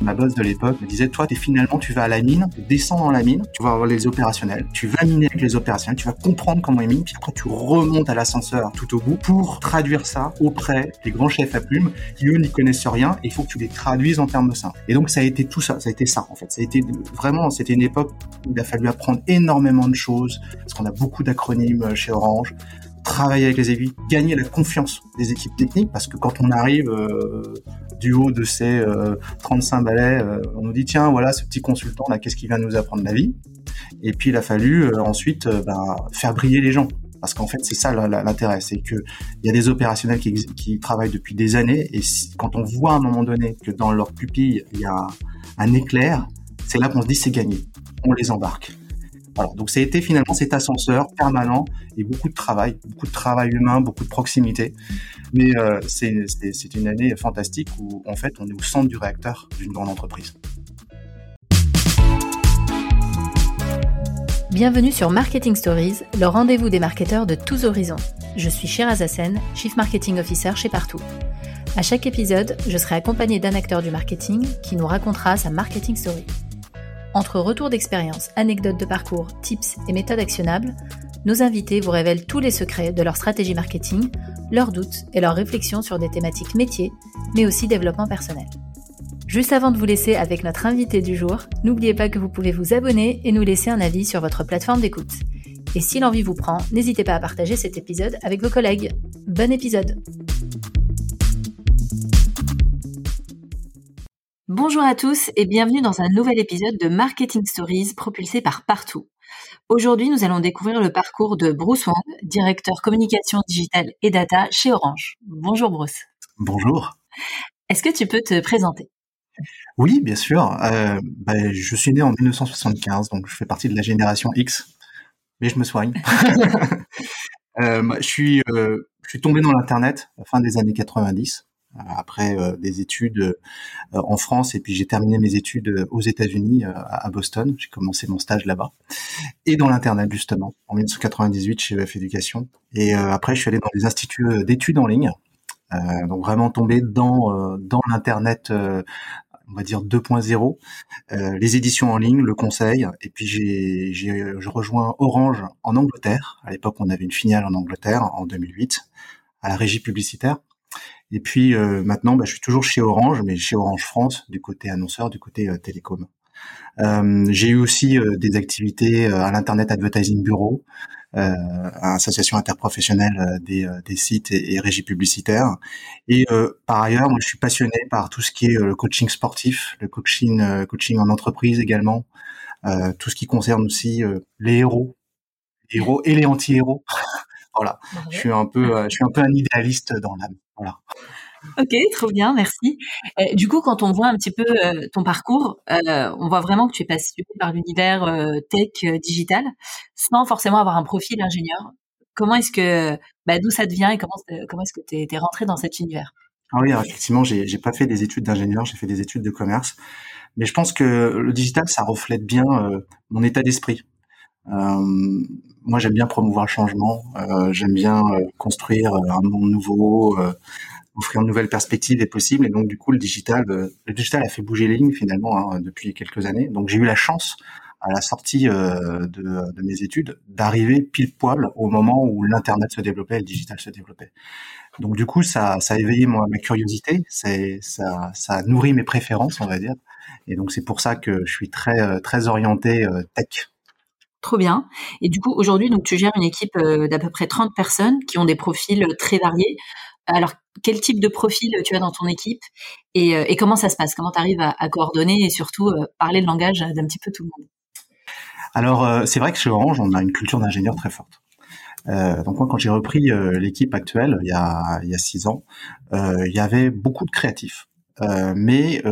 Ma boss de l'époque me disait, toi, es, finalement, tu vas à la mine, descends dans la mine, tu vas avoir les opérationnels, tu vas miner avec les opérationnels, tu vas comprendre comment ils minent, puis après tu remontes à l'ascenseur tout au bout pour traduire ça auprès des grands chefs à plumes qui eux n'y connaissent rien et il faut que tu les traduises en termes simples. Et donc ça a été tout ça, ça a été ça en fait. Ça a été vraiment, c'était une époque où il a fallu apprendre énormément de choses parce qu'on a beaucoup d'acronymes chez Orange travailler avec les équipes, gagner la confiance des équipes techniques, parce que quand on arrive euh, du haut de ces 35 euh, balais, euh, on nous dit tiens voilà ce petit consultant là, qu'est-ce qu'il vient nous apprendre la vie? Et puis il a fallu ensuite bah, faire briller les gens. Parce qu'en fait, c'est ça l'intérêt, c'est que il y a des opérationnels qui, qui, travaillent depuis des années, et quand on voit à un moment donné que dans leur pupille il y a un éclair, c'est là qu'on se dit c'est gagné, on les embarque. Voilà, donc ça a été finalement cet ascenseur permanent et beaucoup de travail, beaucoup de travail humain, beaucoup de proximité. Mais euh, c'est une année fantastique où en fait on est au centre du réacteur d'une grande entreprise. Bienvenue sur Marketing Stories, le rendez-vous des marketeurs de tous horizons. Je suis Shiraz Hassen, Chief Marketing Officer chez Partout. À chaque épisode, je serai accompagné d'un acteur du marketing qui nous racontera sa marketing story. Entre retours d'expérience, anecdotes de parcours, tips et méthodes actionnables, nos invités vous révèlent tous les secrets de leur stratégie marketing, leurs doutes et leurs réflexions sur des thématiques métiers, mais aussi développement personnel. Juste avant de vous laisser avec notre invité du jour, n'oubliez pas que vous pouvez vous abonner et nous laisser un avis sur votre plateforme d'écoute. Et si l'envie vous prend, n'hésitez pas à partager cet épisode avec vos collègues. Bon épisode Bonjour à tous et bienvenue dans un nouvel épisode de Marketing Stories propulsé par Partout. Aujourd'hui, nous allons découvrir le parcours de Bruce Wang, directeur communication digitale et data chez Orange. Bonjour Bruce. Bonjour. Est-ce que tu peux te présenter? Oui, bien sûr. Euh, bah, je suis né en 1975, donc je fais partie de la génération X, mais je me soigne. euh, je, suis, euh, je suis tombé dans l'Internet à la fin des années 90 après euh, des études euh, en France et puis j'ai terminé mes études euh, aux États-Unis à Boston. J'ai commencé mon stage là-bas et dans l'internet justement en 1998 chez EF Éducation. Et après je suis allé dans des instituts d'études en ligne. donc vraiment tombé dans dans l'internet on va dire 2.0, les éditions en ligne, le conseil, et puis j'ai, je rejoins Orange en Angleterre. À l'époque, on avait une filiale en Angleterre en 2008 à la régie publicitaire. Et puis euh, maintenant, bah, je suis toujours chez Orange, mais chez Orange France, du côté annonceur, du côté euh, télécom. Euh, j'ai eu aussi des activités à l'Internet Advertising Bureau, euh, association interprofessionnelle des, des sites et, et, régies publicitaires. Et par ailleurs, moi, je suis passionné par tout ce qui est le coaching sportif, le coaching, coaching en entreprise également, tout ce qui concerne aussi les héros, les héros et les anti-héros. voilà, je suis un peu, je suis un peu un idéaliste dans l'âme. Voilà. Ok, trop bien, merci. du coup, quand on voit un petit peu euh, ton parcours, euh, on voit vraiment que tu es passionné par l'univers euh, tech digital, sans forcément avoir un profil ingénieur. Comment est-ce que, bah, d'où ça te vient et comment, comment est-ce que tu es, rentré dans cet univers? Ah oui, effectivement, j'ai, j'ai pas fait des études d'ingénieur, j'ai fait des études de commerce, mais je pense que le digital, ça reflète bien mon état d'esprit. Moi, j'aime bien promouvoir le changement, j'aime bien construire un monde nouveau offrir une nouvelle perspective est possible. Et donc, du coup, le digital, euh, le digital a fait bouger les lignes finalement hein, depuis quelques années. Donc, j'ai eu la chance à la sortie euh, de, mes études d'arriver pile poil au moment où l'internet se développait et le digital se développait. Donc, du coup, ça, a éveillé ma curiosité, ça, ça a nourri mes préférences, on va dire. Et donc, c'est pour ça que je suis très, euh, très orienté tech. Trop bien. Et du coup, aujourd'hui, donc tu gères une équipe d'à peu près 30 personnes qui ont des profils très variés. Alors, quel type de profil tu as dans ton équipe et, euh, comment ça se passe? Comment tu arrives à, coordonner et surtout euh, parler le langage d'un petit peu tout le monde? Alors, euh, c'est vrai que chez Orange, on a une culture d'ingénieur très forte. donc moi, quand j'ai repris l'équipe actuelle il y a il y a six ans, il y avait beaucoup de créatifs. Mais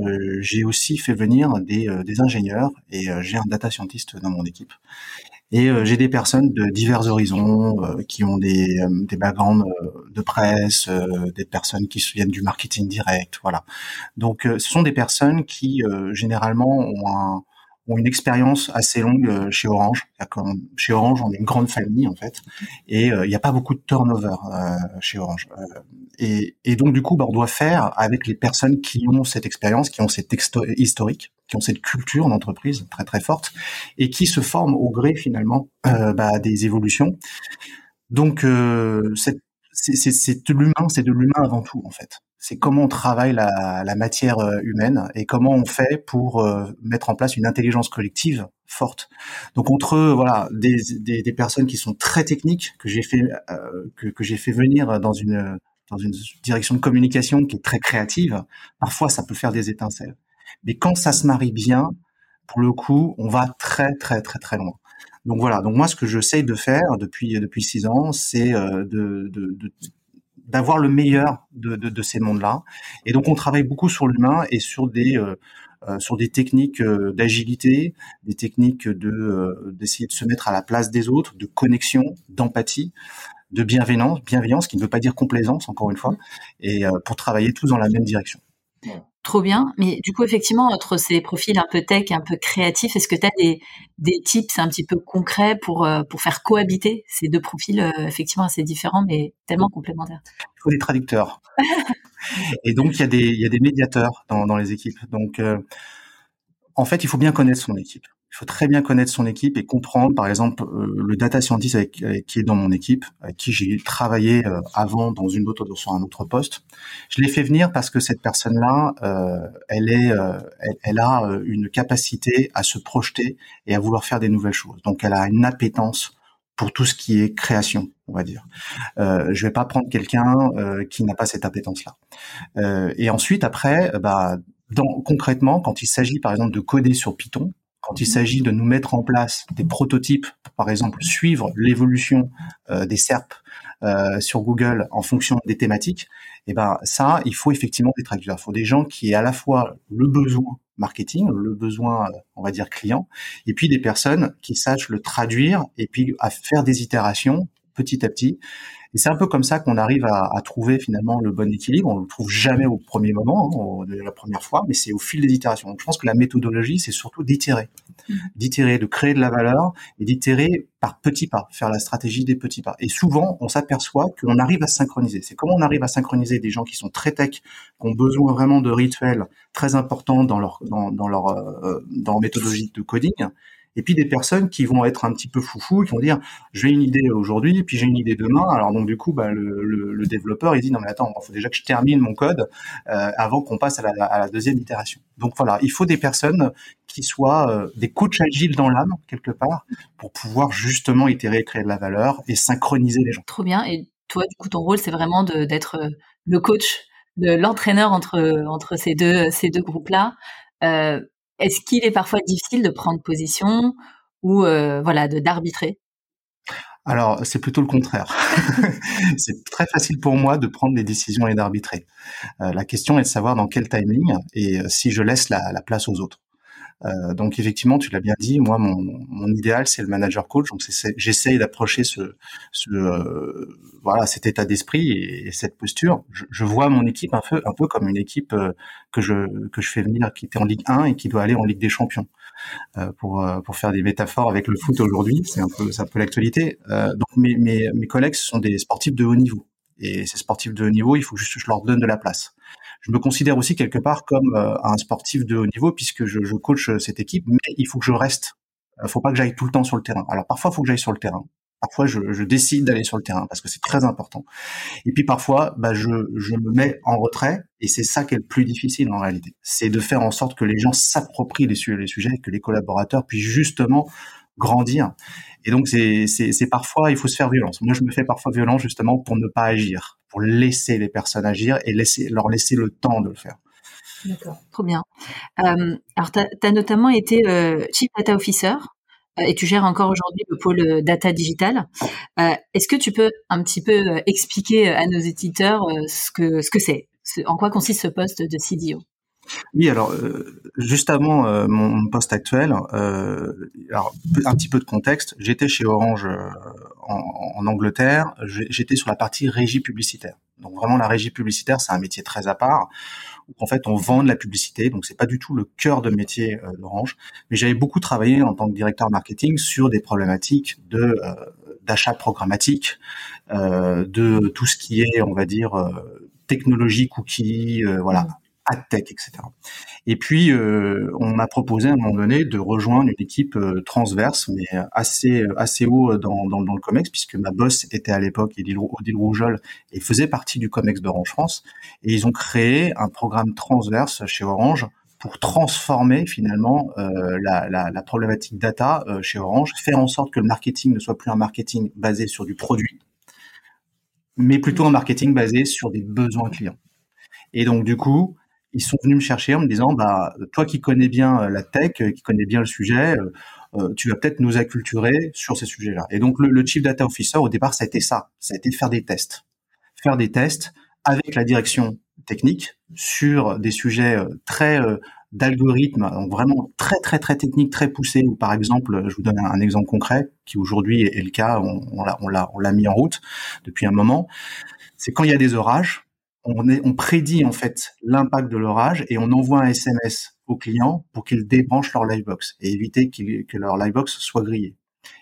j'ai aussi fait venir des, des ingénieurs et j'ai un data scientist dans mon équipe. Et euh, j'ai des personnes de divers horizons euh, qui ont des, euh, des backgrounds de presse, des personnes qui viennent du marketing direct, voilà. Donc ce sont des personnes qui généralement ont un, ont une expérience assez longue euh, chez Orange. Chez Orange, on est une grande famille en fait, et euh, il n'y a pas beaucoup de turnover euh, chez Orange. Et, et, donc du coup, bah, on doit faire avec les personnes qui ont cette expérience, qui ont cette historique, qui ont cette culture d'entreprise très très forte, et qui se forment au gré finalement bah, des évolutions. Donc c'est de l'humain, c'est de l'humain avant tout en fait c'est comment on travaille la, matière euh, humaine et comment on fait pour euh, mettre en place une intelligence collective forte. Donc entre voilà des, des, personnes qui sont très techniques que j'ai fait euh, que, que j'ai fait venir dans une dans une direction de communication qui est très créative, parfois ça peut faire des étincelles. Mais quand ça se marie bien, pour le coup, on va très très très très loin. Donc voilà. Donc moi, ce que j'essaye de faire depuis depuis six ans, c'est de, de, de, d'avoir le meilleur de, de, de ces mondes-là. Et donc on travaille beaucoup sur l'humain et sur des euh, euh sur des techniques euh, d'agilité, des techniques de euh, d'essayer de se mettre à la place des autres, de connexion, d'empathie, de bienveillance, bienveillance qui ne veut pas dire complaisance encore une fois, et pour travailler tous dans la même direction. Trop bien. Mais du coup, effectivement, entre ces profils un peu tech et un peu créatifs, est-ce que tu as des, des tips un petit peu concrets pour, euh, pour faire cohabiter ces deux profils euh, effectivement assez différents, mais tellement complémentaires? Il faut des traducteurs. et donc, il y, a des, il y a des médiateurs dans, dans les équipes. Donc, euh, en fait, il faut bien connaître son équipe il faut très bien connaître son équipe et comprendre, par exemple, euh, le data scientist avec, qui est dans mon équipe, avec qui j'ai travaillé euh, avant dans une autre sur un autre poste. Je l'ai fait venir parce que cette personne-là, euh, elle est, elle, a une capacité à se projeter et à vouloir faire des nouvelles choses. Donc, elle a une appétence pour tout ce qui est création, on va dire. Euh, je vais pas prendre quelqu'un qui n'a pas cette appétence-là. et ensuite, après, bah, dans, concrètement, quand il s'agit par exemple de coder sur Python, quand il s'agit de nous mettre en place des prototypes, par exemple suivre l'évolution euh, des SERP euh, sur Google en fonction des thématiques, et eh ben ça, il faut effectivement des traducteurs. Il faut des gens qui aient à la fois le besoin marketing, le besoin, on va dire client, et puis des personnes qui sachent le traduire et puis à faire des itérations petit à petit et c'est un peu comme ça qu'on arrive à, à, trouver finalement le bon équilibre. On le trouve jamais au premier moment, hein, la première fois, mais c'est au fil des itérations. Donc je pense que la méthodologie, c'est surtout d'itérer, mmh. d'itérer, de créer de la valeur et d'itérer par petits pas, faire la stratégie des petits pas. Et souvent, on s'aperçoit qu'on arrive à synchroniser. C'est comment on arrive à synchroniser des gens qui sont très tech, qui ont besoin vraiment de rituels très importants dans leur dans, dans leur euh, dans leur méthodologie de coding et puis des personnes qui vont être un petit peu foufou, qui vont dire j'ai une idée aujourd'hui, puis j'ai une idée demain. Alors donc du coup, bah, le, le, le, développeur il dit non mais attends, il faut déjà que je termine mon code euh, avant qu'on passe à la, à la, deuxième itération. Donc voilà, il faut des personnes qui soient euh, des coachs agiles dans l'âme quelque part pour pouvoir justement itérer, créer de la valeur et synchroniser les gens. Trop bien. Et toi, du coup, ton rôle c'est vraiment d'être euh, le coach, l'entraîneur entre entre ces deux ces deux groupes là. Euh, est-ce qu'il est parfois difficile de prendre position ou euh, voilà de d'arbitrer? Alors, c'est plutôt le contraire. c'est très facile pour moi de prendre des décisions et d'arbitrer. Euh, la question est de savoir dans quel timing et euh, si je laisse la, la place aux autres. Euh, donc effectivement, tu l'as bien dit, moi mon, idéal c'est le manager coach. Donc j'essaye d'approcher ce, euh, voilà cet état d'esprit et, cette posture. Je, vois mon équipe un peu comme une équipe euh, que je que je fais venir qui était en Ligue 1 et qui doit aller en Ligue des Champions. Pour pour faire des métaphores avec le foot aujourd'hui, c'est un peu c'est un peu l'actualité. donc mes, mes mes collègues ce sont des sportifs de haut niveau. Et ces sportifs de haut niveau, il faut juste que je leur donne de la place je me considère aussi quelque part comme euh, un sportif de haut niveau puisque je, je coach euh, cette équipe, mais il faut que je reste. Il euh, faut pas que j'aille tout le temps sur le terrain. Alors parfois, il faut que j'aille sur le terrain. Parfois, je, je décide d'aller sur le terrain parce que c'est très important. Et puis parfois, bah, je, je me mets en retrait et c'est ça qui est le plus difficile en réalité. C'est de faire en sorte que les gens s'approprient les, les sujets, que les collaborateurs puissent justement grandir. Et donc, c'est parfois, il faut se faire violence. Moi, je me fais parfois violence justement pour ne pas agir, pour laisser les personnes agir et laisser, leur laisser le temps de le faire. D'accord, trop bien. Euh, alors, tu as, notamment été euh, Chief Data Officer euh, et tu gères encore aujourd'hui le pôle data digital. Est-ce que tu peux un petit peu expliquer à nos éditeurs ce que ce que c'est, en quoi consiste ce poste de CDO oui, alors euh, juste avant euh, mon poste actuel, euh, un petit peu de contexte, j'étais chez Orange en, Angleterre, j'étais sur la partie régie publicitaire. Donc vraiment la régie publicitaire, c'est un métier très à part où en fait on vend de la publicité, donc c'est pas du tout le cœur de métier d'Orange. Mais j'avais beaucoup travaillé en tant que directeur marketing sur des problématiques de d'achat programmatique, de tout ce qui est, on va dire, technologie cookie, voilà, mmh tech, etc. Et puis, euh, on m'a proposé à un moment donné de rejoindre une équipe euh, transverse, mais assez assez haut dans, dans, dans, le Comex, puisque ma boss était à l'époque Odile Rougeol et faisait partie du Comex d'Orange France. Et ils ont créé un programme transverse chez Orange pour transformer finalement euh, la, la, la, problématique data euh, chez Orange, faire en sorte que le marketing ne soit plus un marketing basé sur du produit, mais plutôt un marketing basé sur des besoins clients. Et donc du coup, ils sont venus me chercher en me disant bah toi qui connais bien euh, la tech, euh, qui connais bien le sujet, euh, tu vas peut-être nous acculturer sur ces sujets-là. Et donc le, chief data officer au départ ça a été ça, ça a été faire des tests, faire des tests avec la direction technique sur des sujets très d'algorithmes, donc vraiment très très très techniques, très poussés. Ou par exemple, je vous donne un, exemple concret qui aujourd'hui est, le cas, on, on l'a mis en route depuis un moment. C'est quand il y a des orages, on, prédit en fait l'impact de l'orage et on envoie un SMS aux clients pour qu'ils débranchent leur livebox et éviter que leur livebox soit grillé.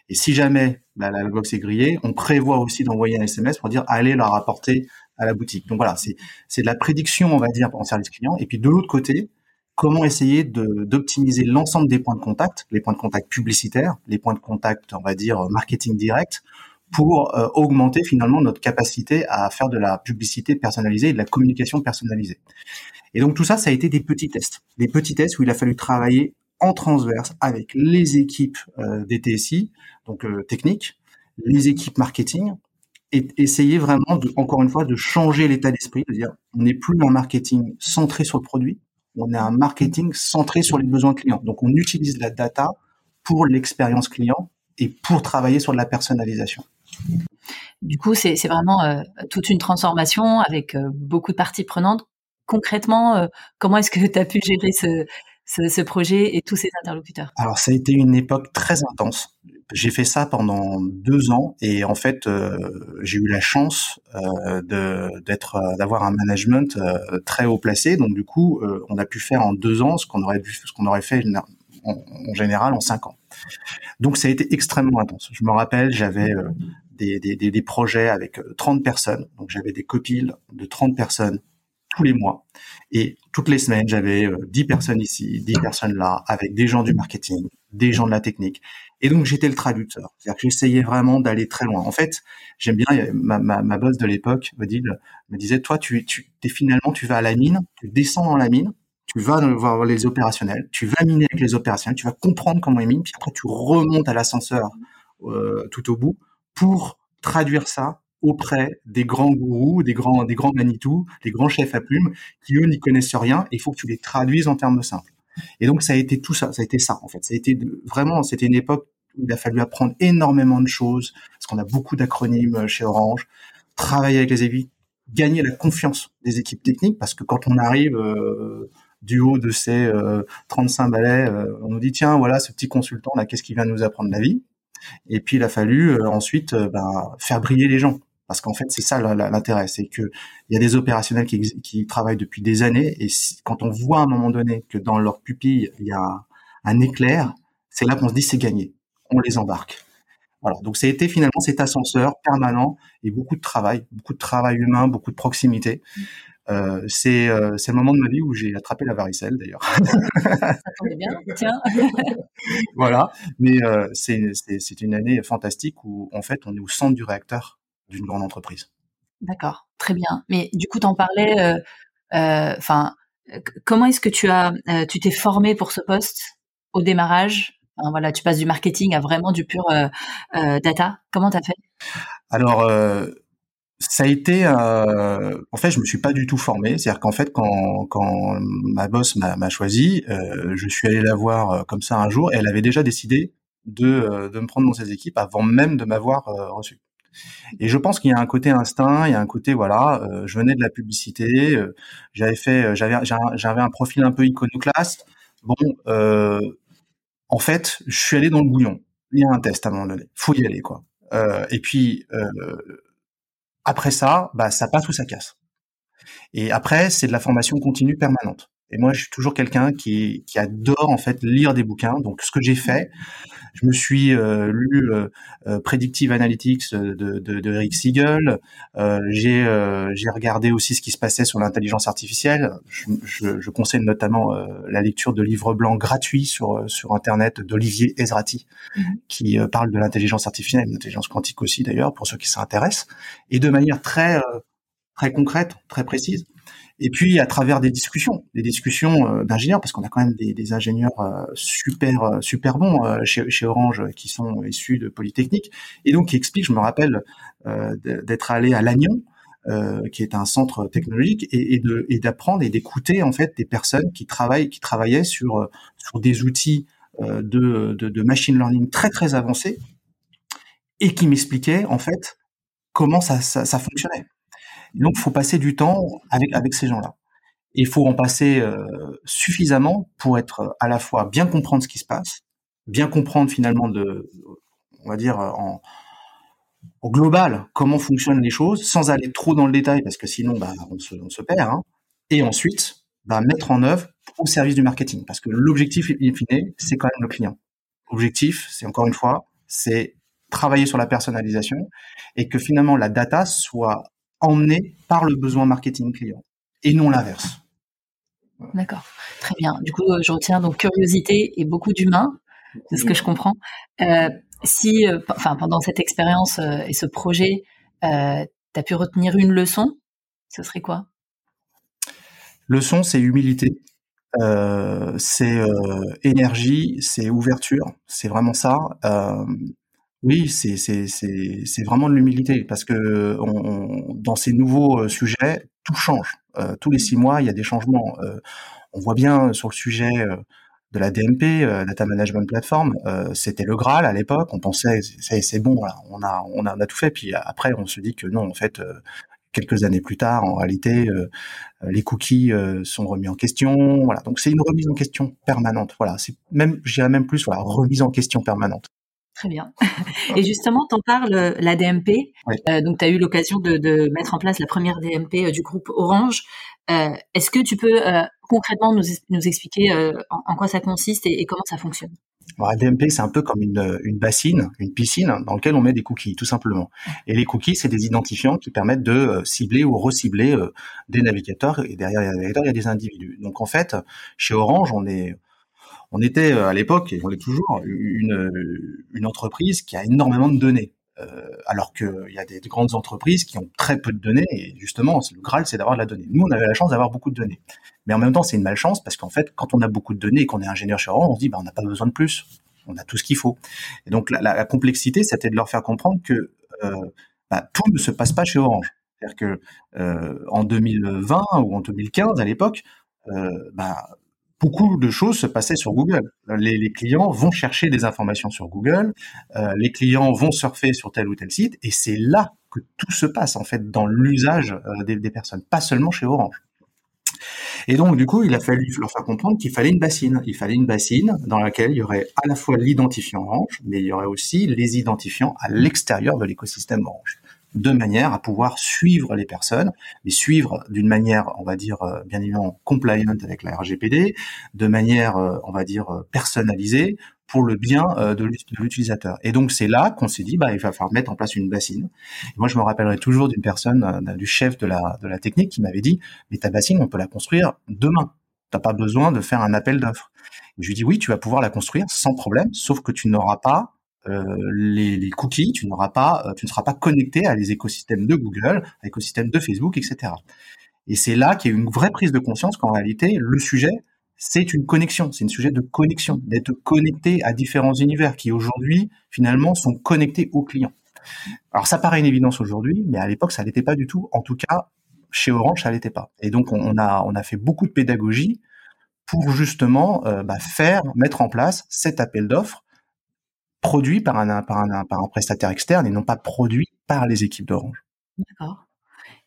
Et si jamais bah, la livebox est grillée, on prévoit aussi d'envoyer un SMS pour dire allez leur apporter à la boutique. Donc voilà, c'est de la prédiction, on va dire, en service client. Et puis de l'autre côté, comment essayer d'optimiser l'ensemble des points de contact, les points de contact publicitaires, les points de contact, on va dire, marketing direct, pour euh, augmenter finalement notre capacité à faire de la publicité personnalisée et de la communication personnalisée. Et donc tout ça, ça a été des petits tests, des petits tests où il a fallu travailler en transverse avec les équipes euh, des TSI, donc euh, techniques, les équipes marketing, et essayer vraiment, de, encore une fois, de changer l'état d'esprit, on n'est plus un marketing centré sur le produit, on est un marketing centré sur les besoins clients. Donc on utilise la data pour l'expérience client et pour travailler sur de la personnalisation. Du coup, c'est vraiment euh, toute une transformation avec euh, beaucoup de parties prenantes. Concrètement, euh, comment est-ce que tu as pu gérer ce, ce, projet et tous ces interlocuteurs? Alors, ça a été une époque très intense. J'ai fait ça pendant deux ans et en fait, j'ai eu la chance d'être, d'avoir un management très haut placé. Donc, du coup, on a pu faire en deux ans ce qu'on aurait, ce qu'on aurait fait en, général en cinq ans. Donc, ça a été extrêmement intense. Je me rappelle, j'avais des, des, des, projets avec 30 euh, personnes. Donc j'avais des copiles de 30 personnes tous les mois. Et toutes les semaines, j'avais 10 euh, personnes ici, 10 personnes là, avec des gens du marketing, des gens de la technique. Et donc j'étais le traducteur. C'est-à-dire que j'essayais vraiment d'aller très loin. En fait, j'aime bien, ma, ma, ma boss de l'époque, Odile, me disait, toi, tu, tu es finalement, tu vas à la mine, tu descends dans la mine, tu vas voir les opérationnels, tu vas miner avec les opérationnels, tu vas comprendre comment ils minent, puis après tu remontes à l'ascenseur euh, tout au bout pour traduire ça auprès des grands gourous, des grands, des grands Manitou, des grands chefs à plumes, qui eux n'y connaissent rien, et il faut que tu les traduises en termes simples. Et donc ça a été tout ça, ça a été ça en fait. Ça a été vraiment, c'était une époque où il a fallu apprendre énormément de choses, parce qu'on a beaucoup d'acronymes euh, chez Orange, travailler avec les équipes, gagner la confiance des équipes techniques, parce que quand on arrive euh, du haut de ces 35 euh, balais, on nous dit tiens voilà ce petit consultant là, qu'est-ce qu'il vient nous apprendre la vie? Et puis il a fallu euh, ensuite euh, ben, faire briller les gens. Parce qu'en fait, c'est ça l'intérêt, c'est que il y a des opérationnels qui, qui travaillent depuis des années, et quand on voit à un moment donné que dans leur pupille il y a un, éclair, c'est là qu'on se dit c'est gagné, on les embarque. Voilà. Donc ça a été finalement cet ascenseur permanent et beaucoup de travail, beaucoup de travail humain, beaucoup de proximité. Euh, c'est euh, c'est le moment de ma vie où j'ai attrapé la varicelle d'ailleurs. Ça tombait bien, tiens. voilà, mais euh, c'est une année fantastique où en fait on est au centre du réacteur d'une grande entreprise. D'accord, très bien. Mais du coup, t'en parlais. Enfin, comment est-ce que tu as tu t'es formé pour ce poste au démarrage? Enfin, Voilà, tu passes du marketing à vraiment du pur data. Comment t'as fait? Alors ça a été, euh, en fait, je me suis pas du tout formé. C'est-à-dire qu'en fait, quand, ma boss m'a choisi, euh, je suis allé la voir euh, comme ça un jour, et elle avait déjà décidé de, me prendre dans ses équipes avant même de m'avoir reçu. Et je pense qu'il y a un côté instinct, il y a un côté voilà, je venais de la publicité, j'avais fait, j'avais un profil un peu iconoclaste. Bon, en fait, je suis allé dans le bouillon. Il y a un test à un moment donné, faut y aller quoi. et puis après ça, bah, ça passe ou ça casse. Et après, c'est de la formation continue permanente. Et moi, je suis toujours quelqu'un qui, qui adore en fait lire des bouquins. Donc, ce que j'ai fait, je me suis euh, lu euh, euh, Predictive Analytics de, de, de Eric Siegel. j'ai j'ai regardé aussi ce qui se passait sur l'intelligence artificielle. Je, je, je, conseille notamment la lecture de livres blancs gratuits sur sur Internet d'Olivier Ezrati, mm-hmm. qui parle de l'intelligence artificielle, l'intelligence quantique aussi d'ailleurs, pour ceux qui s'intéressent, et de manière très très concrète, très précise. Et puis à travers des discussions, des discussions euh, d'ingénieurs, parce qu'on a quand même des, ingénieurs euh, super euh, super bons chez, Orange qui sont issus de Polytechnique, et donc qui expliquent, je me rappelle d'être allé à Lannion, qui est un centre technologique, et, d'apprendre et d'écouter en fait des personnes qui travaillent qui travaillaient sur sur des outils de, machine learning très très avancés et qui m'expliquaient en fait comment ça, ça fonctionnait. Donc, il faut passer du temps avec, avec ces gens-là. Il faut en passer euh, suffisamment pour être à la fois bien comprendre ce qui se passe, bien comprendre finalement de, on va dire en, au global comment fonctionnent les choses, sans aller trop dans le détail parce que sinon bah, on, se, on se perd. Hein. Et ensuite, bah, mettre en œuvre au service du marketing parce que l'objectif in fine, c'est quand même le client. L'objectif, c'est encore une fois, c'est travailler sur la personnalisation et que finalement la data soit emmené par le besoin marketing client et non l'inverse. D'accord, très bien. Du coup, euh, je retiens donc curiosité et beaucoup d'humain, c'est ce que je comprends. Euh, si, euh, enfin, pendant cette expérience et ce projet, tu as pu retenir une leçon, ce serait quoi? Leçon, c'est humilité. c'est énergie, c'est ouverture, c'est vraiment ça. Oui, c'est c'est c'est c'est vraiment de l'humilité parce que on, dans ces nouveaux euh, sujets, tout change. Euh, tous les six mois, il y a des changements. Euh, on voit bien sur le sujet de la DMP, Data Management Platform, c'était le Graal à l'époque. On pensait c'est bon, on a on a on a tout fait. Puis après, on se dit que non, en fait. Quelques années plus tard, en réalité, les cookies sont remis en question. Voilà, donc c'est une remise en question permanente. Voilà, c'est même, je dirais même plus, voilà, remise en question permanente. Très bien. Et justement, t'en parles euh, la DMP. Euh, donc, tu as eu l'occasion de, de, mettre en place la première DMP euh, du groupe Orange. Euh, Est-ce que tu peux euh, concrètement nous, nous expliquer en, quoi ça consiste et, et comment ça fonctionne? La DMP, c'est un peu comme une, une, bassine, une piscine dans laquelle on met des cookies, tout simplement. Et les cookies, c'est des identifiants qui permettent de cibler ou recibler des navigateurs. Et derrière les navigateurs, il y a des individus. Donc, en fait, chez Orange, on est on était euh, à l'époque, et on l'est toujours, une, une entreprise qui a énormément de données. Euh, alors qu'il y a des, grandes entreprises qui ont très peu de données, et justement, le Graal, c'est d'avoir de la donnée. Nous, on avait la chance d'avoir beaucoup de données. Mais en même temps, c'est une malchance, parce qu'en fait, quand on a beaucoup de données et qu'on est ingénieur chez Orange, on se dit, bah, on n'a pas besoin de plus. On a tout ce qu'il faut. Et donc, la, complexité, c'était de leur faire comprendre que euh, bah, tout ne se passe pas chez Orange. C'est-à-dire que euh, en 2020 ou en 2015, à l'époque, euh, bah, beaucoup de choses se passaient sur Google. Les, clients vont chercher des informations sur Google, euh, les clients vont surfer sur tel ou tel site, et c'est là que tout se passe en fait dans l'usage euh, des, personnes, pas seulement chez Orange. Et donc du coup, il a fallu leur faire comprendre qu'il fallait une bassine. Il fallait une bassine dans laquelle il y aurait à la fois l'identifiant Orange, mais il y aurait aussi les identifiants à l'extérieur de l'écosystème Orange de manière à pouvoir suivre les personnes, mais suivre d'une manière, on va dire, euh, bien évidemment, compliant avec la RGPD, de manière, euh, on va dire, euh, personnalisée pour le bien de l'utilisateur. Et donc, c'est là qu'on s'est dit, bah, il va falloir mettre en place une bassine. moi, je me rappellerai toujours d'une personne, du chef de la, de la technique qui m'avait dit, mais ta bassine, on peut la construire demain. T'as pas besoin de faire un appel d'offres. Je lui dis, oui, tu vas pouvoir la construire sans problème, sauf que tu n'auras pas euh, les, cookies, euh, tu ne seras pas connecté à les écosystèmes de Google, à l'écosystème de Facebook, etc. Et c'est là qu'il y a une vraie prise de conscience qu'en réalité, le sujet, c'est une connexion, c'est un sujet de connexion, d'être connecté à différents univers qui aujourd'hui, finalement, sont connectés aux clients. Alors ça paraît une évidence aujourd'hui, mais à l'époque, ça l'était pas du tout. En tout cas, chez Orange, ça l'était pas. Et donc, on a, on a fait beaucoup de pédagogie pour justement euh, bah, faire, mettre en place cet appel d'offres produit par un, par un, par un prestataire externe et non pas produit par les équipes d'Orange. D'accord.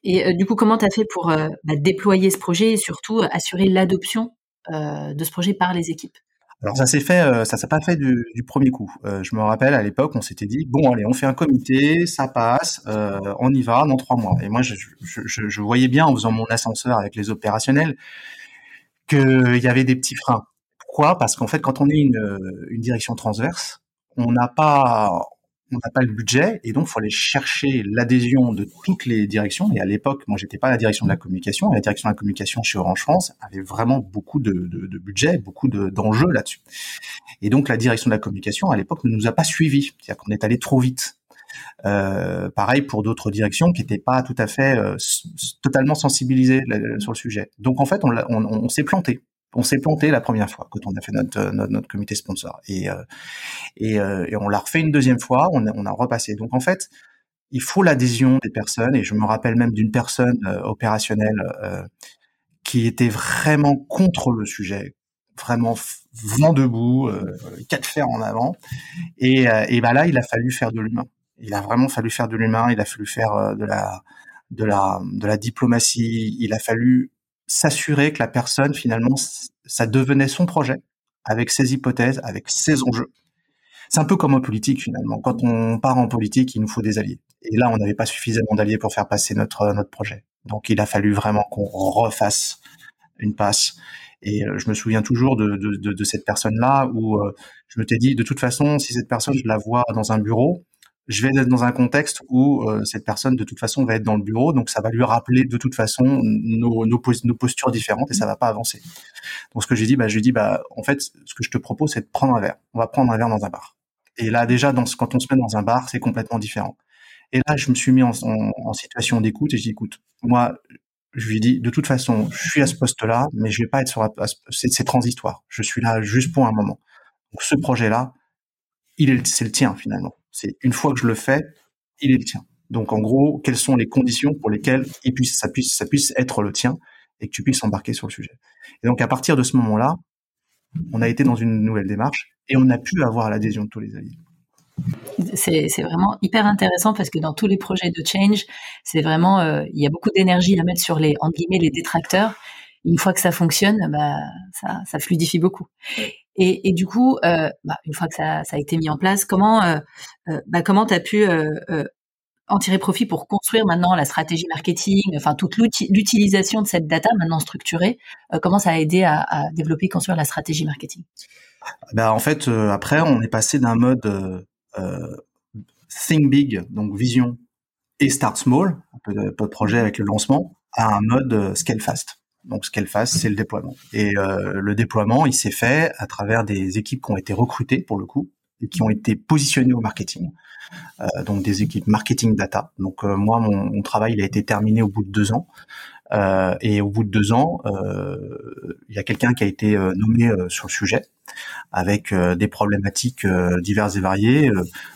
Et euh, du coup, comment tu as fait pour euh, bah, déployer ce projet et surtout assurer l'adoption euh, de ce projet par les équipes? Alors ça s'est fait, euh, ça s'est pas fait du, du premier coup. Euh, je me rappelle à l'époque, on s'était dit bon allez, on fait un comité, ça passe, euh, on y va dans trois mois. Et moi, je, je, je, je voyais bien en faisant mon ascenseur avec les opérationnels qu'il y avait des petits freins. Pourquoi? Parce qu'en fait, quand on est une, une direction transverse, on n'a pas le budget et donc faut aller chercher l'adhésion de toutes les directions. Et à l'époque, moi, j'étais pas à la direction de la communication. La direction de la communication chez Orange France avait vraiment beaucoup de, budget, beaucoup d'enjeux là-dessus. Et donc la direction de la communication à l'époque ne nous a pas suivis, c'est-à-dire qu'on est allé trop vite. Euh, pareil pour d'autres directions qui n'étaient pas tout à fait euh, totalement sensibilisées sur le sujet. Donc en fait, on s'est planté on s'est planté la première fois quand on a fait notre, euh, notre, comité sponsor. Et, euh, euh, et, on l'a refait une deuxième fois, on a, on a repassé. Donc en fait, il faut l'adhésion des personnes, et je me rappelle même d'une personne opérationnelle qui était vraiment contre le sujet, vraiment vent debout, quatre fers en avant. Et, et ben là, il a fallu faire de l'humain. Il a vraiment fallu faire de l'humain, il a fallu faire de la, de la, de la diplomatie, il a fallu s'assurer que la personne, finalement, ça devenait son projet, avec ses hypothèses, avec ses enjeux. C'est un peu comme en politique, finalement. Quand on part en politique, il nous faut des alliés. Et là, on n'avait pas suffisamment d'alliés pour faire passer notre, notre projet. Donc, il a fallu vraiment qu'on refasse une passe. Et euh, je me souviens toujours de, de, de, de cette personne-là où euh, je me t'ai dit, de toute façon, si cette personne, je la vois dans un bureau, je vais être dans un contexte où euh, cette personne de toute façon va être dans le bureau, donc ça va lui rappeler de toute façon nos, nos, nos postures différentes et ça va pas avancer. Donc ce que j'ai dit, bah, je lui dis, bah, en fait, ce que je te propose, c'est de prendre un verre. On va prendre un verre dans un bar. Et là, déjà, dans ce, quand on se met dans un bar, c'est complètement différent. Et là, je me suis mis en, en, en situation d'écoute et j'ai dit, écoute, moi, je lui dis, de toute façon, je suis à ce poste-là, mais je vais pas être sur, c'est transitoire. Je suis là juste pour un moment. Donc ce projet-là, il est, c'est le tien finalement. C'est une fois que je le fais, il est le tien. Donc en gros, quelles sont les conditions pour lesquelles ça puisse être le tien et que tu puisses embarquer sur le sujet. Et donc à partir de ce moment-là, on a été dans une nouvelle démarche et on a pu avoir l'adhésion de tous les alliés. C'est, vraiment hyper intéressant parce que dans tous les projets de change, c'est vraiment euh, il y a beaucoup d'énergie à mettre sur les entre guillemets les détracteurs. Une fois que ça fonctionne, bah ça, ça fluidifie beaucoup. Et, du coup, euh, bah, une fois que ça, a été mis en place, comment euh, euh bah, comment t'as pu euh, en tirer profit pour construire maintenant la stratégie marketing, enfin toute l'utilisation de cette data maintenant structurée, comment ça a aidé à, à, développer, construire la stratégie marketing? Bah, en fait, après, on est passé d'un mode think big, donc vision, et start small, un peu de projet avec le lancement, à un mode scale fast. Donc ce qu'elle fasse, c'est le déploiement. Et euh, le déploiement, il s'est fait à travers des équipes qui ont été recrutées pour le coup et qui ont été positionnées au marketing. Euh, donc des équipes marketing data. Donc euh, moi, mon, mon, travail, il a été terminé au bout de deux ans. Euh, et au bout de deux ans, euh, il y a quelqu'un qui a été euh, nommé sur le sujet avec des problématiques diverses et variées,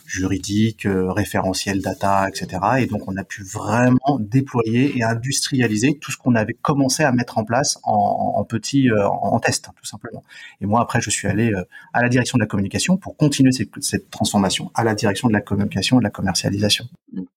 juridiques, référentiels, data, etc. Et donc on a pu vraiment déployer et industrialiser tout ce qu'on avait commencé à mettre en place en, petit, en, test, tout simplement. Et moi après, je suis allé à la direction de la communication pour continuer cette transformation à la direction de la communication et de la commercialisation.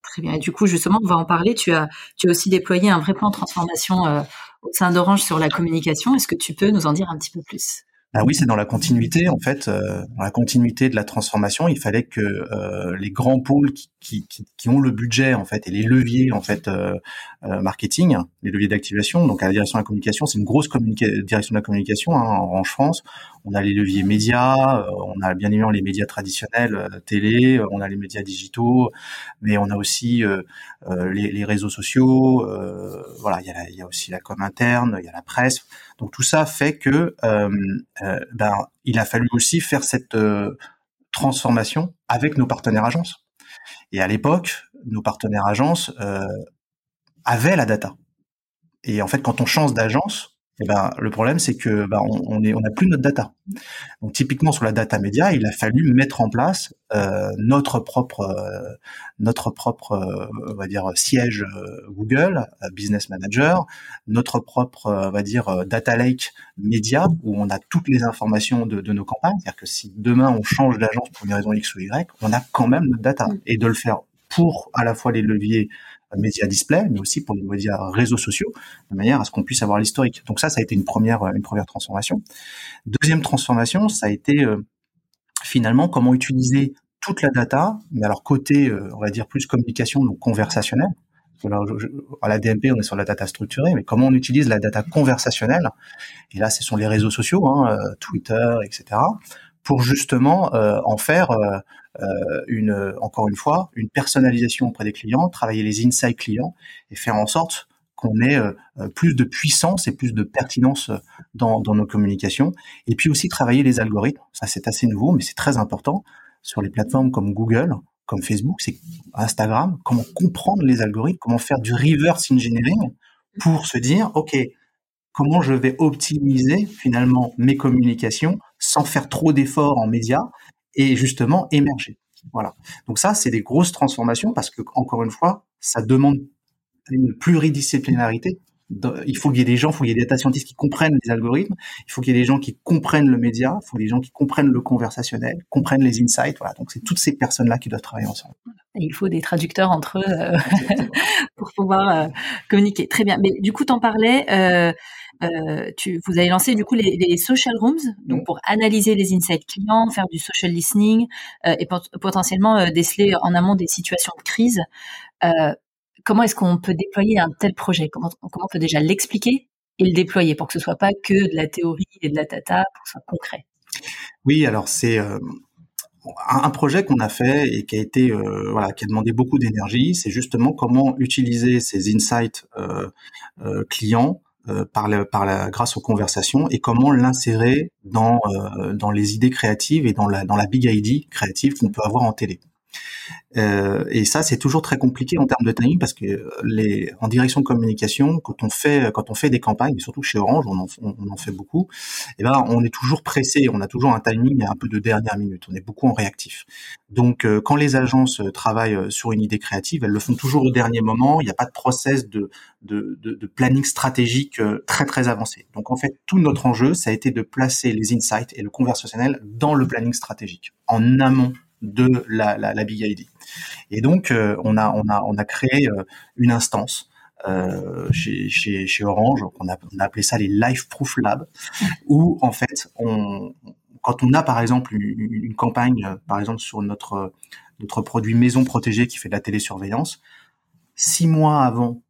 Très bien. Et du coup, justement, on va en parler. Tu as, aussi déployé un vrai plan de transformation euh, au sein d'Orange sur la communication. Est-ce que tu peux nous en dire un petit peu plus? Ah oui, c'est dans la continuité en fait, euh, dans la continuité de la transformation. Il fallait que euh, les grands pôles qui, qui, ont le budget en fait et les leviers en fait marketing, les leviers d'activation. Donc à la direction de la communication, c'est une grosse direction de la communication hein, en France. On a les leviers médias, euh, on a bien évidemment les médias traditionnels, euh, télé, on a les médias digitaux, mais on a aussi les, réseaux sociaux. voilà, il y, y a aussi la com interne, il y a la presse. Donc tout ça fait que ben, il a fallu aussi faire cette transformation avec nos partenaires agences. Et à l'époque, nos partenaires agences euh, avaient la data. Et en fait, quand on change d'agence, eh ben, le problème, c'est que ben, on, on, est, on n'a plus notre data. Donc, typiquement sur la data média, il a fallu mettre en place euh, notre propre, euh, notre propre, euh, on va dire siège euh, Google euh, Business Manager, notre propre, on va dire data lake média où on a toutes les informations de, de nos campagnes. C'est-à-dire que si demain on change d'agence pour une raison X ou Y, on a quand même notre data. Mm. Et de le faire pour à la fois les leviers médias display, mais aussi pour les médias réseaux sociaux, de manière à ce qu'on puisse avoir l'historique. Donc ça, ça a été une première, une première transformation. Deuxième transformation, ça a été finalement comment utiliser toute la data, mais alors côté, on va dire plus communication, donc conversationnel, à la DMP, on est sur la data structurée, mais comment on utilise la data conversationnelle? Et là, ce sont les réseaux sociaux, hein, euh, Twitter, etc., pour justement euh, en faire euh, une, encore une fois, une personnalisation auprès des clients, travailler les insights clients et faire en sorte qu'on ait plus de puissance et plus de pertinence dans, dans nos communications. Et puis aussi travailler les algorithmes. Ça, c'est assez nouveau, mais c'est très important sur les plateformes comme Google comme Facebook, c'est Instagram, comment comprendre les algorithmes, comment faire du reverse engineering pour se dire, OK, comment je vais optimiser finalement mes communications sans faire trop d'efforts en médias et justement émerger. Voilà. Donc ça, c'est des grosses transformations parce que, encore une fois, ça demande une pluridisciplinarité il faut qu'il y ait des gens, il faut qu'il y ait des data scientists qui comprennent les algorithmes, il faut qu'il y ait des gens qui comprennent le média, il faut des gens qui comprennent le conversationnel, comprennent les insights. Voilà, donc c'est toutes ces personnes-là qui doivent travailler ensemble. il faut des traducteurs entre eux euh, pour pouvoir euh, communiquer. Très bien. Mais du coup, t'en parlais. Euh, euh, tu, vous avez lancé du coup les, les social rooms, donc mm. pour analyser les insights clients, faire du social listening euh, et potentiellement déceler en amont des situations de crise. Euh, comment est-ce qu'on peut déployer un tel projet? Comment, comment on peut déjà l'expliquer et le déployer pour que ce soit pas que de la théorie et de la data, pour que ce soit concret? Oui, alors c'est euh, un projet qu'on a fait et qui a été euh, voilà, qui a demandé beaucoup d'énergie. C'est justement comment utiliser ces insights euh, clients par, la, par la, grâce aux conversations et comment l'insérer dans, dans les idées créatives et dans la, dans la big idea créative qu'on peut avoir en télé. Euh, et ça, c'est toujours très compliqué en termes de timing parce que les, en direction de communication, quand on fait, quand on fait des campagnes, surtout chez Orange, on en, fait beaucoup, et eh ben, on est toujours pressé, on a toujours un timing un peu de dernière minute, on est beaucoup en réactif. Donc, euh, quand les agences travaillent sur une idée créative, elles le font toujours au dernier moment. Il n'y a pas de process de, planning stratégique euh, très très avancé. Donc, en fait, tout notre enjeu, ça a été de placer les insights et le conversationnel dans le planning stratégique, en amont de la, la, Big. Et donc, euh, on, a, on, a, on a créé euh, une instance euh, chez, chez, Orange, on a, on a appelé ça les Life Proof Lab, où en fait, on, quand on a par exemple une, une, campagne, par exemple sur notre, notre produit maison protégée qui fait de la télésurveillance, six mois avant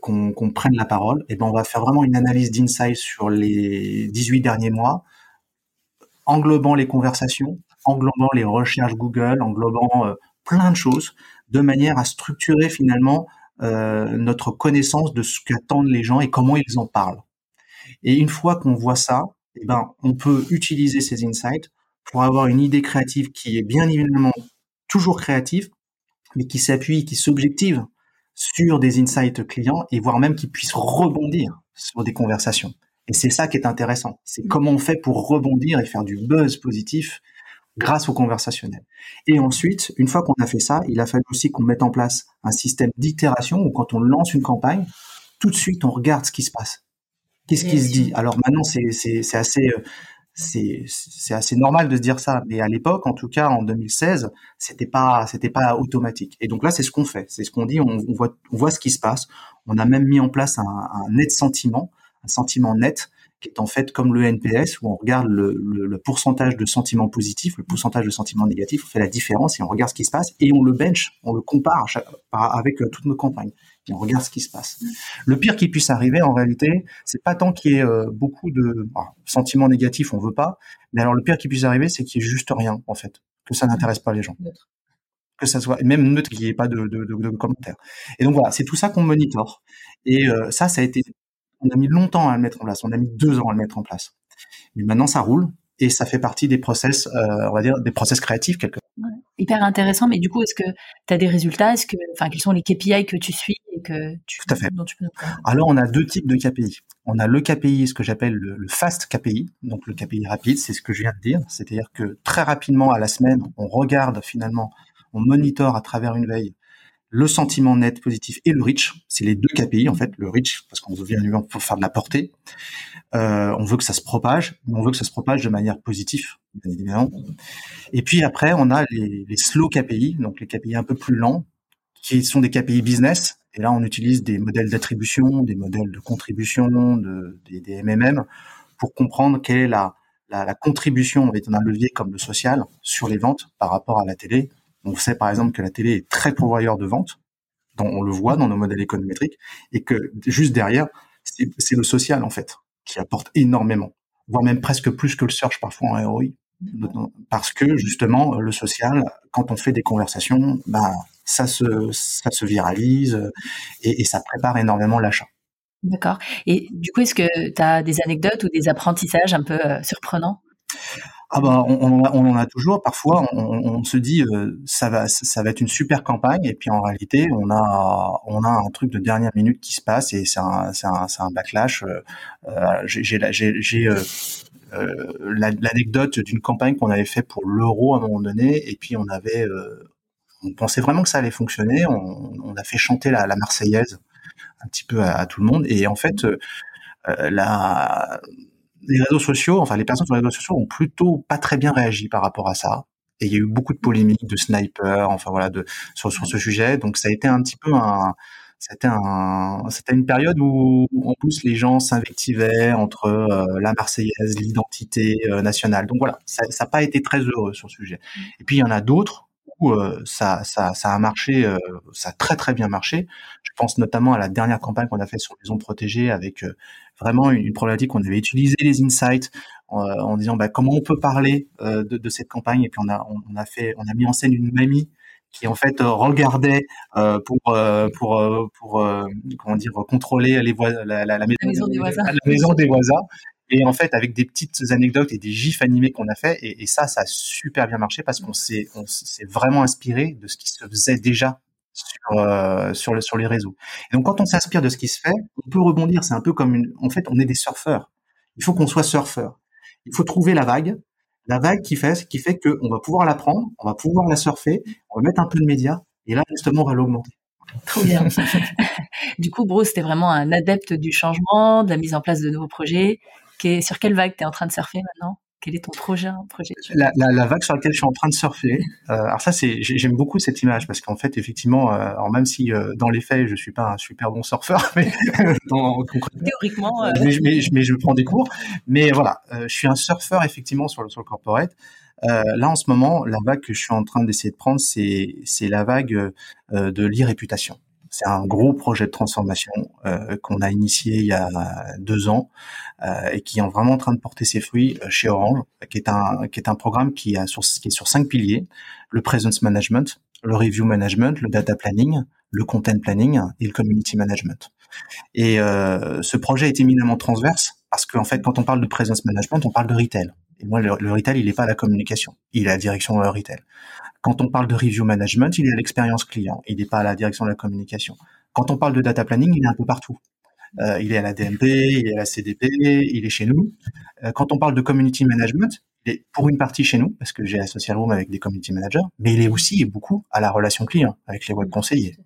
qu'on prenne la parole, et eh ben on va faire vraiment une analyse d'insight sur les 18 derniers mois, englobant les conversations, englobant les recherches Google, englobant euh, plein de choses, de manière à structurer finalement euh, notre connaissance de ce qu'attendent les gens et comment ils en parlent. Et une fois qu'on voit ça, eh ben, on peut utiliser ces insights pour avoir une idée créative qui est bien évidemment toujours créative, mais qui s'appuie, qui s'objective sur des insights clients et voire même qui puisse rebondir sur des conversations. Et c'est ça qui est intéressant. C'est comment on fait pour rebondir et faire du buzz positif grâce au conversationnel. Et ensuite, une fois qu'on a fait ça, il a fallu aussi qu'on mette en place un système d'itération où quand on lance une campagne, tout de suite on regarde ce qui se passe. Qu'est-ce qui se dit? Alors maintenant, c'est assez euh, c'est assez normal de se dire ça, mais à l'époque, en tout cas en 2016, c'était pas c'était pas automatique. Et donc là, c'est ce qu'on fait, c'est ce qu'on dit, on, voit on voit ce qui se passe. On a même mis en place un, un net sentiment, un sentiment net qui est en fait comme le NPS où on regarde le, le, pourcentage de sentiments positifs, le pourcentage de sentiments négatifs, on fait la différence et on regarde ce qui se passe et on le bench, on le compare avec euh, toutes nos campagnes et on regarde ce qui se passe. Le pire qui puisse arriver en réalité, c'est pas tant qu'il y ait euh, beaucoup de sentiments négatifs, on veut pas, mais alors le pire qui puisse arriver, c'est qu'il y ait juste rien en fait, que ça n'intéresse pas les gens que ça soit même neutre, qu'il n'y ait pas de, de, de, commentaires. Et donc voilà, c'est tout ça qu'on monitore. Et euh, ça, ça a été on a mis longtemps à le mettre en place. On a mis deux ans à le mettre en place. Mais maintenant, ça roule et ça fait partie des process, euh, on va dire, des process créatifs quelque part. hyper intéressant. Mais du coup, est-ce que tu as des résultats? Est-ce que, enfin, quels sont les KPI que tu suis et que tu, Tout à fait. Alors, on a deux types de KPI. On a le KPI, ce que j'appelle le, le, fast KPI. Donc, le KPI rapide, c'est ce que je viens de dire. C'est-à-dire que très rapidement à la semaine, on regarde finalement, on monitore à travers une veille le sentiment net positif et le reach. C'est les deux KPI en fait. Le reach parce qu'on veut bien faire de la portée. Euh, on veut que ça se propage, mais on veut que ça se propage de manière positive, bien évidemment. Et puis après, on a les, slow KPI, donc les KPI un peu plus lents, qui sont des KPI business. Et là, on utilise des modèles d'attribution, des modèles de contribution, de, des, MMM pour comprendre quelle est la, la, la contribution avec un levier comme le social sur les ventes par rapport à la télé. On sait par exemple que la télé est très pourvoyeur de ventes, dont on le voit dans nos modèles économétriques, et que juste derrière, c'est le social en fait qui apporte énormément, voire même presque plus que le search parfois en ROI, parce que justement le social, quand on fait des conversations, bah ça se ça se viralise et, et ça prépare énormément l'achat. D'accord. Et du coup, est-ce que tu as des anecdotes ou des apprentissages un peu euh, surprenants? Ah bah on, on, en a toujours. Parfois, on, se dit euh, ça va ça va être une super campagne et puis en réalité, on a on a un truc de dernière minute qui se passe et c'est un c'est un, un backlash. Euh, euh j'ai j'ai euh, l'anecdote d'une campagne qu'on avait fait pour l'euro à un moment donné et puis on avait on pensait vraiment que ça allait fonctionner. On, on a fait chanter la, la Marseillaise un petit peu à, à, tout le monde et en fait la les réseaux sociaux, enfin les personnes sur les réseaux sociaux ont plutôt pas très bien réagi par rapport à ça. Et il y a eu beaucoup de polémiques, de snipers, enfin voilà, de sur, sur ce sujet. Donc ça a été un petit peu un, c'était un, c'était une période où en plus les gens s'invectivaient entre euh, la Marseillaise, l'identité euh, nationale. Donc voilà, ça n'a pas été très heureux sur ce sujet. Et puis il y en a d'autres où euh, ça, ça, ça a marché, ça a très très bien marché. Je pense notamment à la dernière campagne qu'on a fait sur les zones protégées avec vraiment une, problématique qu'on avait utilisé les insights en, en disant bah, comment on peut parler euh, de, de, cette campagne. Et puis on a on, a fait on a mis en scène une mamie qui en fait regardait euh, pour euh, pour pour comment dire contrôler les voisins la, la, la, maison, des voisins. la maison des voisins. Et en fait avec des petites anecdotes et des gifs animés qu'on a fait. Et, et, ça ça a super bien marché parce qu'on s'est on s'est vraiment inspiré de ce qui se faisait déjà sur, euh, sur, le, sur les réseaux. Donc quand on s'inspire de ce qui se fait, on peut rebondir. C'est un peu comme une... En fait, on est des surfeurs. Il faut qu'on soit surfeur. Il faut trouver la vague, la vague qui fait, qui fait qu'on va pouvoir la prendre, on va pouvoir la surfer, on va mettre un peu de médias, et là, justement, on va l'augmenter. Trop bien. du coup, Bruce, c'était vraiment un adepte du changement, de la mise en place de nouveaux projets. Sur quelle vague tu es en train de surfer maintenant? Quel est ton projet, projet la, la, la, vague sur laquelle je suis en train de surfer. Euh, alors ça, c'est j'aime beaucoup cette image parce qu'en fait, effectivement, euh, alors même si euh, dans les faits, je suis pas un super bon surfeur, mais dans, théoriquement, mais, mais, mais, je prends des cours. Mais voilà, je suis un surfeur effectivement sur le sur le corporate. là, en ce moment, la vague que je suis en train d'essayer de prendre, c'est c'est la vague de l'irréputation. C'est un gros projet de transformation euh, qu'on a initié il y a deux ans euh, et qui est vraiment en train de porter ses fruits euh, chez Orange, qui est un programme qui, est sur cinq piliers le presence management, le review management, le data planning, le content planning et le community management. Et ce projet est éminemment transverse parce qu'en fait, quand on parle de presence management, on parle de retail. Et moi, le, retail, il n'est pas la communication, il est la direction retail. Quand on parle de review management, il est à l'expérience client, il n'est pas à la direction de la communication. Quand on parle de data planning, il est un peu partout. Euh, il est à la DMP, il est à la CDP, il est chez nous. Euh, quand on parle de community management, il est pour une partie chez nous, parce que j'ai la social room avec des community managers, mais il est aussi et beaucoup à la relation client avec les web conseillers.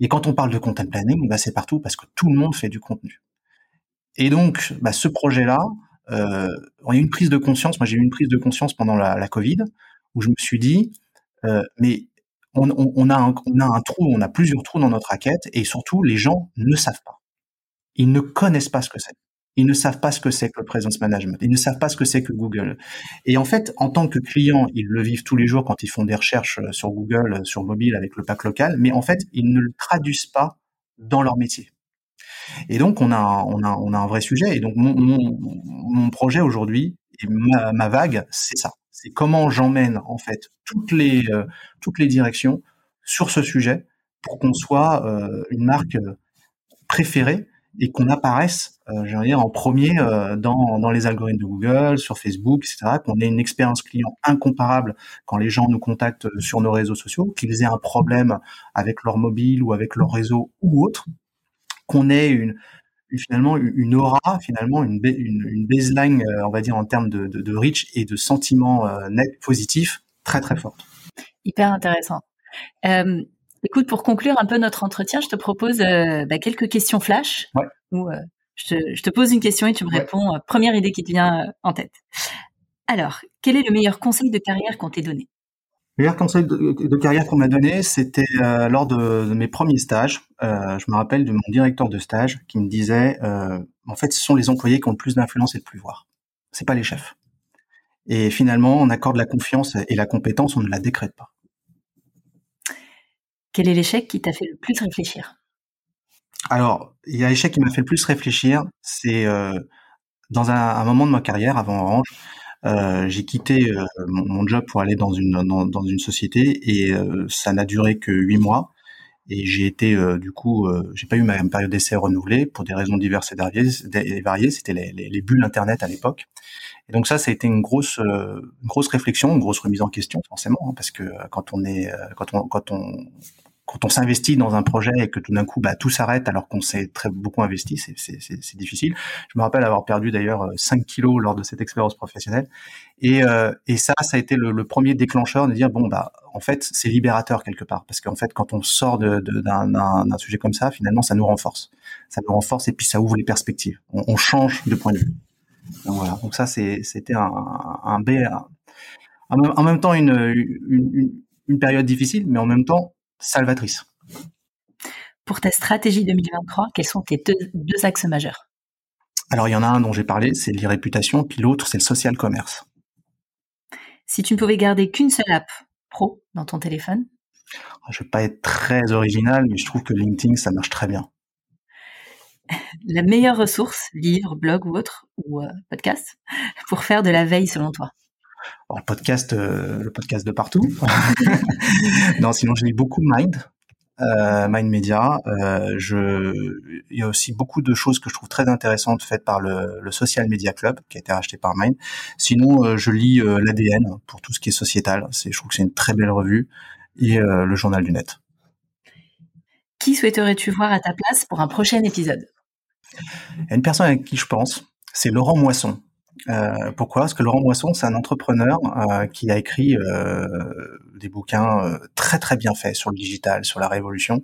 Et quand on parle de content planning, bah, c'est partout parce que tout le monde fait du contenu. Et donc, bah, ce projet-là, euh, on a eu une prise de conscience. Moi, j'ai eu une prise de conscience pendant la, Covid, où je me suis dit, mais on, a un, trou, on a plusieurs trous dans notre raquette, et surtout, les gens ne savent pas. Ils ne connaissent pas ce que c'est. Ils ne savent pas ce que c'est que le presence management. Ils ne savent pas ce que c'est que Google. Et en fait, en tant que client, ils le vivent tous les jours quand ils font des recherches euh, sur Google, sur mobile avec le pack local, mais en fait, ils ne le traduisent pas dans leur métier. Et donc, on a, un vrai sujet. Et donc, mon, projet aujourd'hui, et ma vague, c'est ça c'est comment j'emmène en fait toutes les euh, toutes les directions sur ce sujet pour qu'on soit euh, une marque euh, préférée et qu'on apparaisse, dire, en premier dans les algorithmes de Google, sur Facebook, etc., qu'on ait une expérience client incomparable quand les gens nous contactent sur nos réseaux sociaux, qu'ils aient un problème avec leur mobile ou avec leur réseau ou autre, qu'on ait une, finalement une aura, finalement une, une, baseline, euh, on va dire en termes de, de, de reach et de sentiments euh, net positifs très très forte. Hyper intéressant. Euh, écoute, pour conclure un peu notre entretien, je te propose euh, bah, quelques questions flash. Ouais. Où, je, te, je, te, pose une question et tu me réponds première idée qui te vient en tête. Alors, quel est le meilleur conseil de carrière qu'on t'ait donné? Le meilleur conseil de, carrière qu'on m'a donné, c'était euh, lors de, mes premiers stages. Euh, je me rappelle de mon directeur de stage qui me disait, euh, en fait, ce sont les employés qui ont le plus d'influence et le plus voir. C'est pas les chefs. Et finalement, on accorde la confiance et la compétence, on ne la décrète pas. Quel est l'échec qui t'a fait le plus réfléchir? Alors, il y a l'échec qui m'a fait le plus réfléchir, c'est dans un, un, moment de ma carrière avant Orange, euh, j'ai quitté euh, mon, job pour aller dans une dans, une société et euh, ça n'a duré que huit mois. Et j'ai été du coup, j'ai pas eu ma période d'essai renouvelée pour des raisons diverses et variées. C'était les, les, bulles internet à l'époque. Et donc ça, ça a été une grosse, grosse réflexion, une grosse remise en question forcément, hein, parce que quand on est, quand on, quand quand on s'investit dans un projet et que tout d'un coup bah, tout s'arrête alors qu'on s'est très beaucoup investi, c'est difficile. Je me rappelle avoir perdu d'ailleurs 5 euh, kilos lors de cette expérience professionnelle. Et, euh, et ça, ça a été le, premier déclencheur de dire bon bah en fait c'est libérateur quelque part parce qu'en fait quand on sort d'un sujet comme ça, finalement ça nous renforce, ça nous renforce et puis ça ouvre les perspectives. On, change de point de vue. Donc voilà. Donc ça c'était un, un, B, en même temps une, une, une période difficile, mais en même temps salvatrice. Pour ta stratégie 2023, quels sont tes deux, axes majeurs? Alors, il y en a un dont j'ai parlé, c'est l'irréputation, puis l'autre, c'est le social commerce. Si tu ne pouvais garder qu'une seule app pro dans ton téléphone? Je ne vais pas être très original, mais je trouve que LinkedIn, ça marche très bien. La meilleure ressource, livre, blog ou autre, ou euh, podcast, pour faire de la veille selon toi? Le podcast, euh, le podcast de partout. non, sinon je lis beaucoup Mind, euh, Mind Media. Euh, je, il y a aussi beaucoup de choses que je trouve très intéressantes faites par le, le Social Media Club, qui a été racheté par Mind. Sinon, je lis l'ADN pour tout ce qui est sociétal. C'est, je trouve que c'est une très belle revue et le Journal du Net. Qui souhaiterais-tu voir à ta place pour un prochain épisode? Une personne avec qui je pense, c'est Laurent Moisson. Euh, pourquoi? Parce que Laurent Moisson, c'est un entrepreneur euh, qui a écrit euh, des bouquins très très bien faits sur le digital, sur la révolution.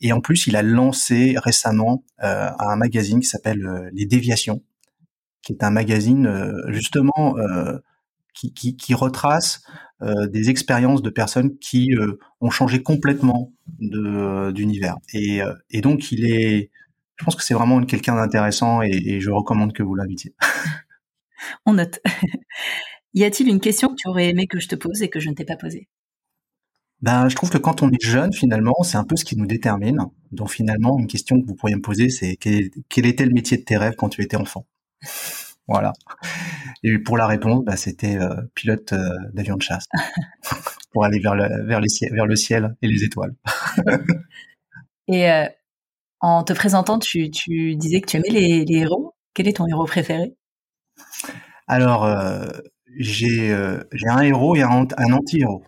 Et en plus, il a lancé récemment un magazine qui s'appelle Les Déviations, qui est un magazine justement qui, retrace des expériences de personnes qui ont changé complètement d'univers. Et, et donc, il est, je pense que c'est vraiment quelqu'un d'intéressant et, et je recommande que vous l'invitiez. On note. y a-t-il une question que tu aurais aimé que je te pose et que je ne t'ai pas posée? Ben, je trouve que quand on est jeune, finalement, c'est un peu ce qui nous détermine. Donc finalement, une question que vous pourriez me poser, c'est quel, était le métier de tes rêves quand tu étais enfant? Voilà. Et pour la réponse, ben, c'était euh, pilote euh, d'avion de chasse pour aller vers le, vers, vers le ciel et les étoiles. et euh, en te présentant, tu, disais que tu aimais les héros. Quel est ton héros préféré? Alors, euh, j'ai euh, j'ai un héros et un, un anti-héros.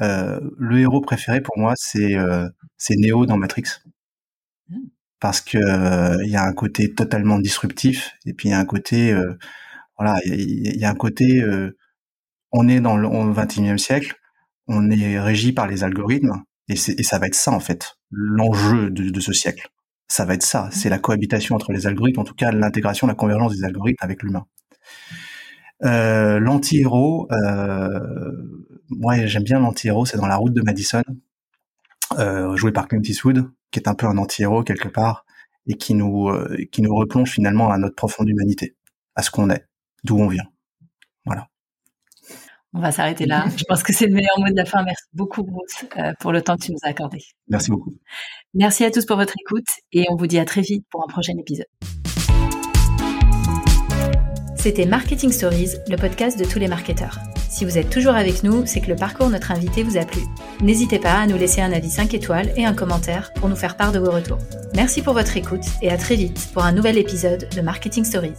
Euh, le héros préféré pour moi, c'est Neo dans Matrix. Mmh. Parce que il y a un côté totalement disruptif et puis il y a un côté voilà, il y, a un côté on est dans le, 21e siècle, on est régi par les algorithmes et, et ça va être ça en fait l'enjeu de, de, ce siècle. Ça va être ça, c'est la cohabitation entre les algorithmes, en tout cas l'intégration, la convergence des algorithmes avec l'humain. Euh, l'anti-héros, euh, moi j'aime bien l'anti-héros, c'est dans la route de Madison, euh, joué par Clint Eastwood, qui est un peu un anti-héros quelque part, et qui nous, euh, qui nous replonge finalement à notre profonde humanité, à ce qu'on est, d'où on vient. On va s'arrêter là. Je pense que c'est le meilleur mot de la fin. Merci beaucoup, Bruce, euh, pour le temps que tu nous as accordé. Merci beaucoup. Merci à tous pour votre écoute et on vous dit à très vite pour un prochain épisode. C'était Marketing Stories, le podcast de tous les marketeurs. Si vous êtes toujours avec nous, c'est que le parcours de notre invité vous a plu. N'hésitez pas à nous laisser un avis 5 étoiles et un commentaire pour nous faire part de vos retours. Merci pour votre écoute et à très vite pour un nouvel épisode de Marketing Stories.